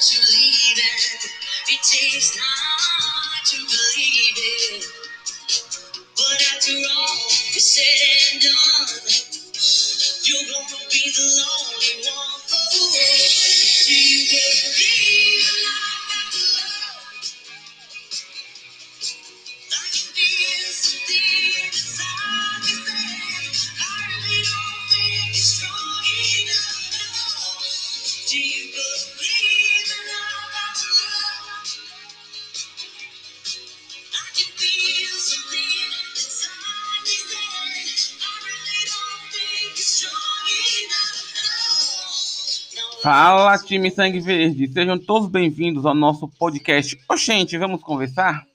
to leave it. It takes time. Fala, time Sangue Verde! Sejam todos bem-vindos ao nosso podcast. Oxente, vamos conversar?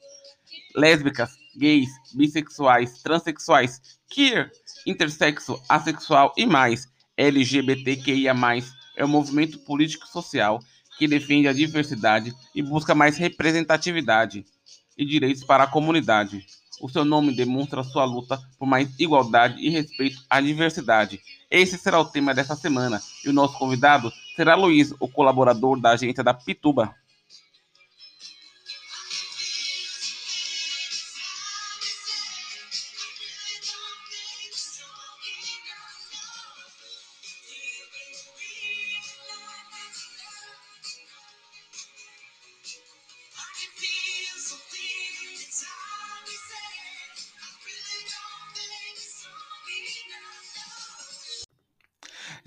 Lésbicas, gays, bissexuais, transexuais, queer, intersexo, assexual e mais, LGBTQIA+, é um movimento político e social que defende a diversidade e busca mais representatividade e direitos para a comunidade. O seu nome demonstra sua luta por mais igualdade e respeito à diversidade. Esse será o tema dessa semana e o nosso convidado será Luiz, o colaborador da agência da Pituba.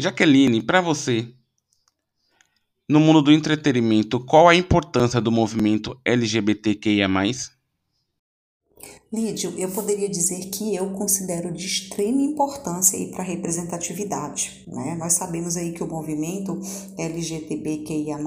Jaqueline, para você, no mundo do entretenimento, qual a importância do movimento LGBTQIA+. Lídio, eu poderia dizer que eu considero de extrema importância para a representatividade. Né? Nós sabemos aí que o movimento LGBTQIA+,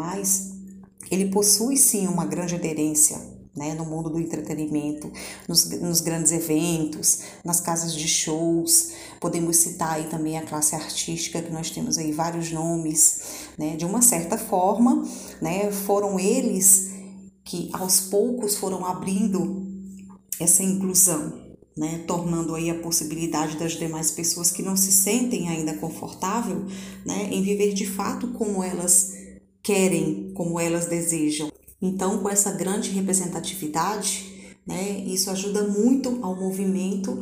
ele possui sim uma grande aderência né, no mundo do entretenimento, nos, nos, grandes eventos, nas casas de shows. Podemos citar aí também a classe artística, que nós temos aí vários nomes, né, de uma certa forma, né, foram eles que aos poucos foram abrindo essa inclusão, né, tornando aí a possibilidade das demais pessoas que não se sentem ainda confortável, né, em viver de fato como elas querem, como elas desejam. Então, com essa grande representatividade, né, isso ajuda muito ao movimento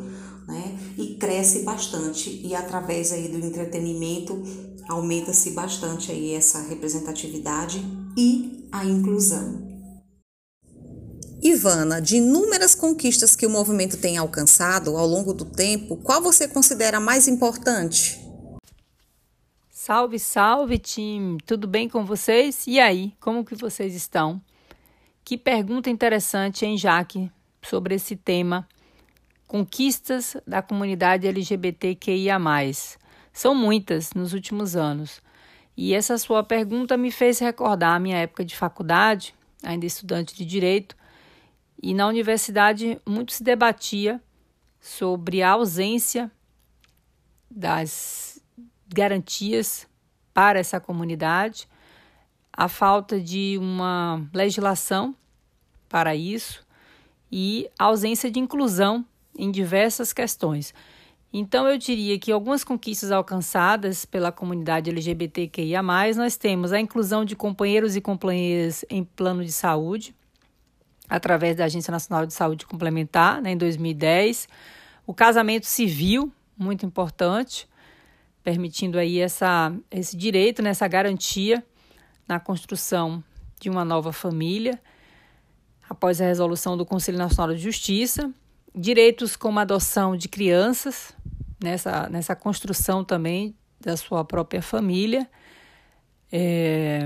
né, e cresce bastante. E através aí do entretenimento aumenta-se bastante aí essa representatividade e a inclusão. Ivana, de inúmeras conquistas que o movimento tem alcançado ao longo do tempo, qual você considera mais importante? Salve, salve, time! Tudo bem com vocês? E aí, como que vocês estão? Que pergunta interessante, hein, Jaque, sobre esse tema. Conquistas da comunidade LGBTQIA. São muitas nos últimos anos. E essa sua pergunta me fez recordar a minha época de faculdade, ainda estudante de direito, e na universidade muito se debatia sobre a ausência das garantias para essa comunidade, a falta de uma legislação para isso e a ausência de inclusão em diversas questões. Então, eu diria que algumas conquistas alcançadas pela comunidade LGBTQIA, nós temos a inclusão de companheiros e companheiras em plano de saúde, através da Agência Nacional de Saúde Complementar, né, em 2010, o casamento civil, muito importante, permitindo aí essa, esse direito, né, garantia na construção de uma nova família após a resolução do Conselho Nacional de Justiça, direitos como adoção de crianças, nessa, nessa construção também da sua própria família. É,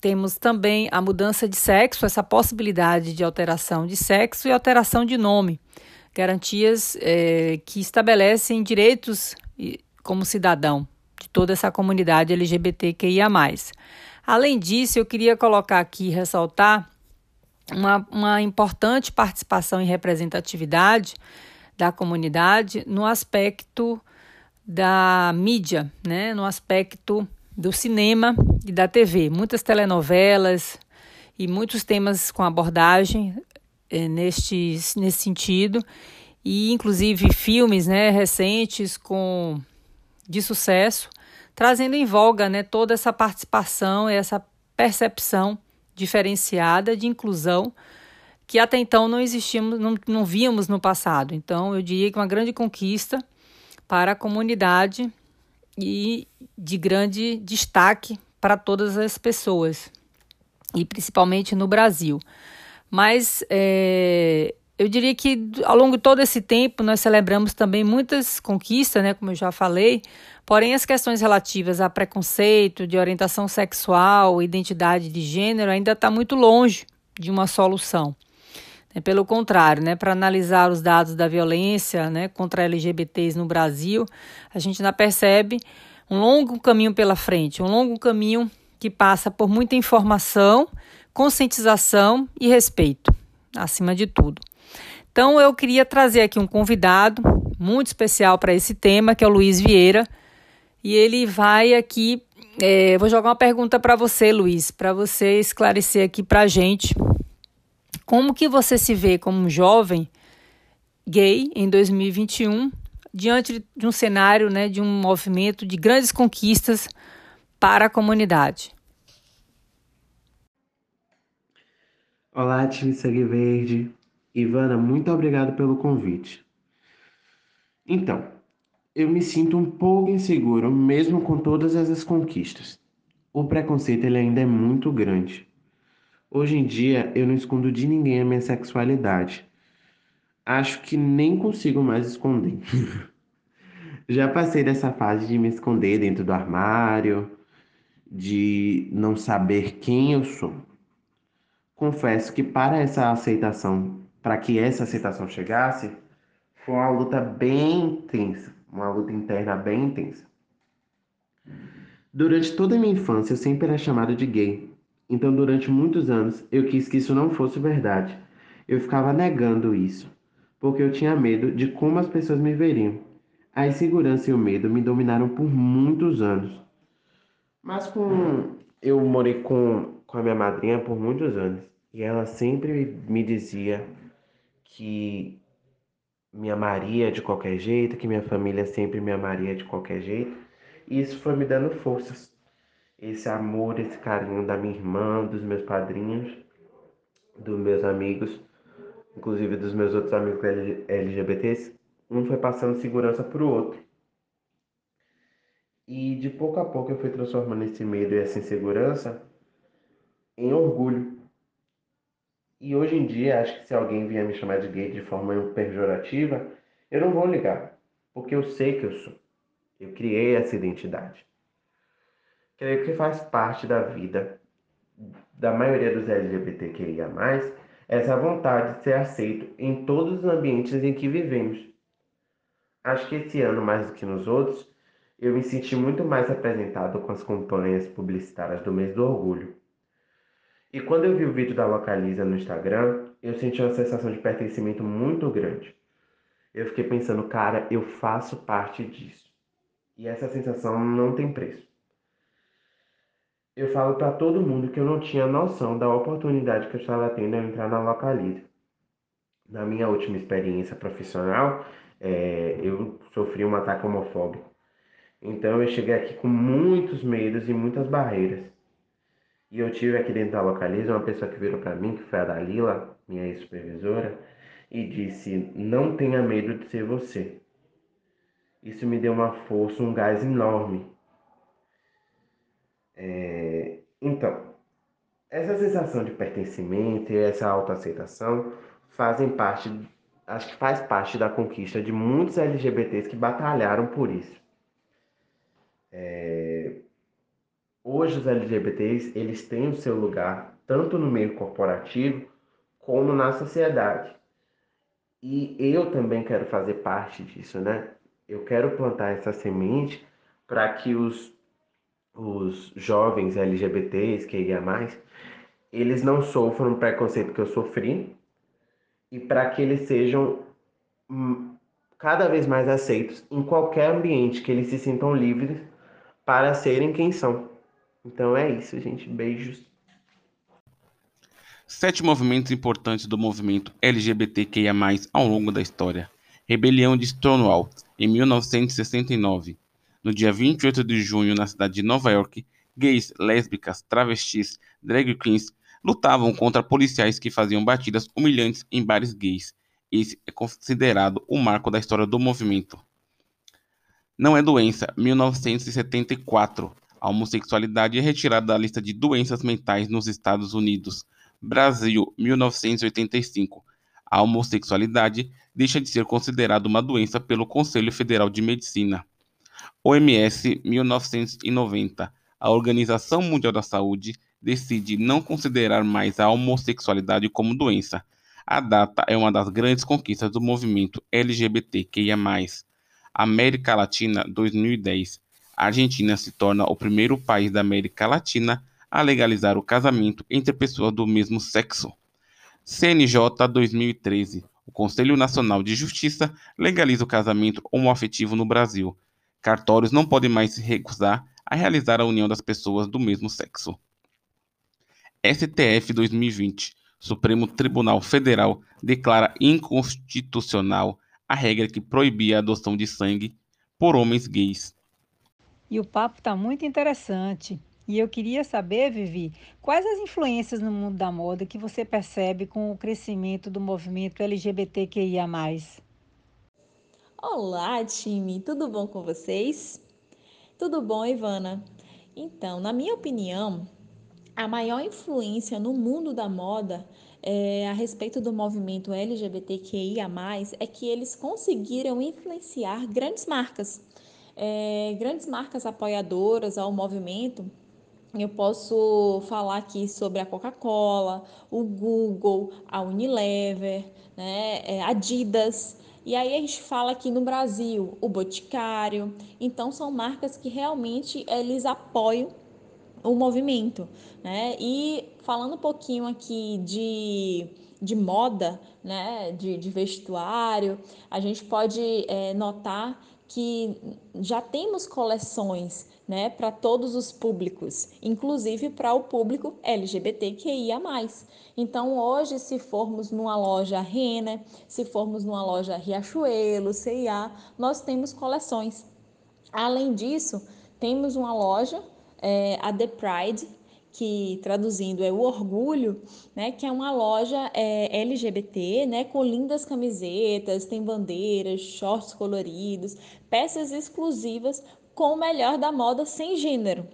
temos também a mudança de sexo, essa possibilidade de alteração de sexo e alteração de nome, garantias é, que estabelecem direitos como cidadão de toda essa comunidade LGBTQIA. Além disso, eu queria colocar aqui, ressaltar uma, uma importante participação e representatividade da comunidade no aspecto da mídia, né? no aspecto do cinema e da TV. Muitas telenovelas e muitos temas com abordagem é, neste, nesse sentido. E inclusive filmes né, recentes com de sucesso, trazendo em voga né, toda essa participação, essa percepção diferenciada de inclusão que até então não existíamos, não, não víamos no passado. Então, eu diria que uma grande conquista para a comunidade e de grande destaque para todas as pessoas, e principalmente no Brasil. Mas é, eu diria que ao longo de todo esse tempo nós celebramos também muitas conquistas, né, como eu já falei, porém as questões relativas a preconceito, de orientação sexual, identidade de gênero ainda está muito longe de uma solução. É, pelo contrário, né, para analisar os dados da violência né, contra LGBTs no Brasil, a gente ainda percebe um longo caminho pela frente, um longo caminho que passa por muita informação, conscientização e respeito, acima de tudo. Então eu queria trazer aqui um convidado muito especial para esse tema, que é o Luiz Vieira, e ele vai aqui. É, vou jogar uma pergunta para você, Luiz, para você esclarecer aqui para a gente como que você se vê como um jovem gay em 2021 diante de um cenário, né, de um movimento de grandes conquistas para a comunidade. Olá, time Segue Verde. Ivana, muito obrigado pelo convite. Então, eu me sinto um pouco inseguro, mesmo com todas essas conquistas. O preconceito ele ainda é muito grande. Hoje em dia, eu não escondo de ninguém a minha sexualidade. Acho que nem consigo mais esconder. Já passei dessa fase de me esconder dentro do armário, de não saber quem eu sou. Confesso que para essa aceitação para que essa aceitação chegasse, foi uma luta bem intensa, uma luta interna bem intensa. Durante toda a minha infância, eu sempre era chamado de gay. Então, durante muitos anos, eu quis que isso não fosse verdade. Eu ficava negando isso, porque eu tinha medo de como as pessoas me veriam. A insegurança e o medo me dominaram por muitos anos. Mas com eu morei com, com a minha madrinha por muitos anos e ela sempre me dizia que me amaria de qualquer jeito, que minha família sempre me amaria de qualquer jeito. E isso foi me dando forças. Esse amor, esse carinho da minha irmã, dos meus padrinhos, dos meus amigos, inclusive dos meus outros amigos LGBTs, um foi passando segurança para o outro. E de pouco a pouco eu fui transformando esse medo e essa insegurança em orgulho. E hoje em dia, acho que se alguém vier me chamar de gay de forma pejorativa, eu não vou ligar, porque eu sei que eu sou. Eu criei essa identidade. Creio que faz parte da vida da maioria dos LGBTQIA+, essa vontade de ser aceito em todos os ambientes em que vivemos. Acho que esse ano, mais do que nos outros, eu me senti muito mais representado com as campanhas publicitárias do mês do orgulho. E quando eu vi o vídeo da Localiza no Instagram, eu senti uma sensação de pertencimento muito grande. Eu fiquei pensando, cara, eu faço parte disso. E essa sensação não tem preço. Eu falo para todo mundo que eu não tinha noção da oportunidade que eu estava tendo ao entrar na Localiza. Na minha última experiência profissional, é, eu sofri um ataque homofóbico. Então eu cheguei aqui com muitos medos e muitas barreiras. E eu tive aqui dentro da Localiza uma pessoa que virou para mim, que foi a Dalila, minha ex-supervisora, e disse: Não tenha medo de ser você. Isso me deu uma força, um gás enorme. É... Então, essa sensação de pertencimento e essa autoaceitação fazem parte, acho que faz parte da conquista de muitos LGBTs que batalharam por isso. É... Hoje os LGBTs, eles têm o seu lugar tanto no meio corporativo como na sociedade. E eu também quero fazer parte disso, né? Eu quero plantar essa semente para que os, os jovens LGBTs, que ia mais, eles não sofram o preconceito que eu sofri e para que eles sejam hum, cada vez mais aceitos em qualquer ambiente, que eles se sintam livres para serem quem são. Então é isso, gente. Beijos. Sete movimentos importantes do movimento LGBTQIA+, ao longo da história. Rebelião de Stonewall, em 1969. No dia 28 de junho, na cidade de Nova York, gays, lésbicas, travestis, drag queens lutavam contra policiais que faziam batidas humilhantes em bares gays. Esse é considerado o marco da história do movimento. Não é doença, 1974. A homossexualidade é retirada da lista de doenças mentais nos Estados Unidos. Brasil, 1985. A homossexualidade deixa de ser considerada uma doença pelo Conselho Federal de Medicina. OMS, 1990. A Organização Mundial da Saúde decide não considerar mais a homossexualidade como doença. A data é uma das grandes conquistas do movimento LGBTQIA+. América Latina 2010. A Argentina se torna o primeiro país da América Latina a legalizar o casamento entre pessoas do mesmo sexo. CNJ 2013. O Conselho Nacional de Justiça legaliza o casamento homoafetivo no Brasil. Cartórios não podem mais se recusar a realizar a união das pessoas do mesmo sexo. STF 2020. Supremo Tribunal Federal declara inconstitucional a regra que proibia a adoção de sangue por homens gays. E o papo está muito interessante. E eu queria saber, Vivi, quais as influências no mundo da moda que você percebe com o crescimento do movimento LGBTQIA? Olá, time, tudo bom com vocês? Tudo bom, Ivana? Então, na minha opinião, a maior influência no mundo da moda é, a respeito do movimento LGBTQIA, é que eles conseguiram influenciar grandes marcas, é, grandes marcas apoiadoras ao movimento eu posso falar aqui sobre a Coca-Cola, o Google, a Unilever, né, é, Adidas. E aí a gente fala aqui no Brasil, o Boticário. Então são marcas que realmente eles apoiam o movimento, né? E falando um pouquinho aqui de, de moda, né, de, de vestuário, a gente pode é, notar que já temos coleções né, para todos os públicos, inclusive para o público LGBTQIA+. Então, hoje, se formos numa loja Renner, se formos numa loja Riachuelo, CIA, nós temos coleções. Além disso, temos uma loja, é, a The Pride, que traduzindo é o Orgulho, né, que é uma loja é, LGBT, né, com lindas camisetas, tem bandeiras, shorts coloridos, peças exclusivas com o melhor da moda sem gênero.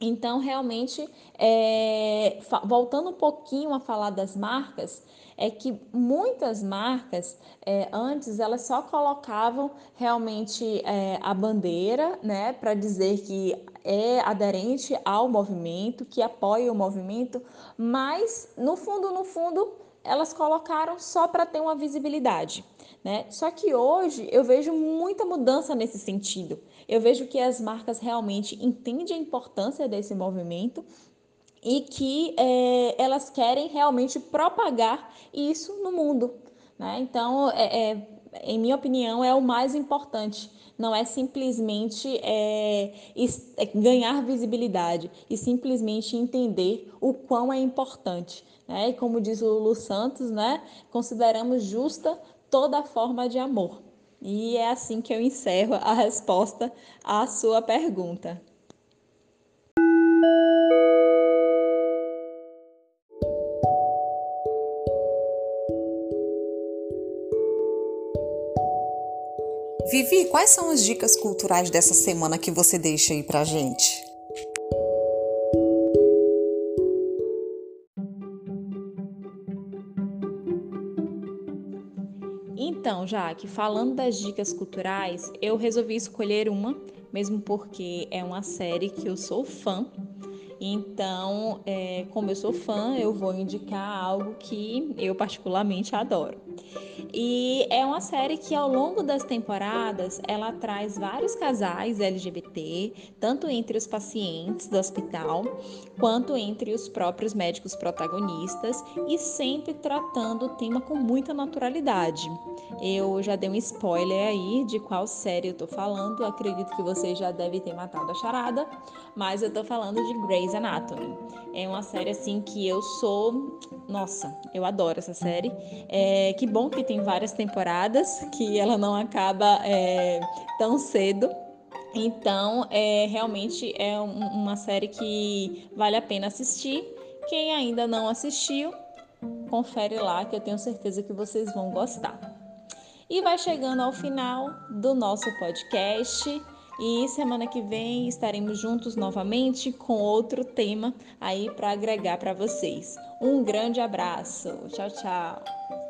Então, realmente, é, voltando um pouquinho a falar das marcas, é que muitas marcas é, antes elas só colocavam realmente é, a bandeira, né, para dizer que é aderente ao movimento, que apoia o movimento, mas no fundo, no fundo, elas colocaram só para ter uma visibilidade. Né? Só que hoje eu vejo muita mudança nesse sentido. Eu vejo que as marcas realmente entendem a importância desse movimento e que é, elas querem realmente propagar isso no mundo. Né? Então, é, é, em minha opinião, é o mais importante. Não é simplesmente é, é, ganhar visibilidade e simplesmente entender o quão é importante. Né? E como diz o Lulu Santos, né? consideramos justa toda forma de amor. E é assim que eu encerro a resposta à sua pergunta. Vivi, quais são as dicas culturais dessa semana que você deixa aí pra gente? Então, Jaque, falando das dicas culturais, eu resolvi escolher uma, mesmo porque é uma série que eu sou fã Então, é, como eu sou fã, eu vou indicar algo que eu particularmente adoro. E é uma série que ao longo das temporadas ela traz vários casais LGBT, tanto entre os pacientes do hospital, quanto entre os próprios médicos protagonistas e sempre tratando o tema com muita naturalidade. Eu já dei um spoiler aí de qual série eu tô falando, acredito que vocês já devem ter matado a charada, mas eu tô falando de Grey's Anatomy. É uma série assim que eu sou, nossa, eu adoro essa série. É, que bom que tem várias temporadas, que ela não acaba é, tão cedo. Então, é, realmente é um, uma série que vale a pena assistir. Quem ainda não assistiu, confere lá que eu tenho certeza que vocês vão gostar. E vai chegando ao final do nosso podcast. E semana que vem estaremos juntos novamente com outro tema aí para agregar para vocês. Um grande abraço. Tchau, tchau.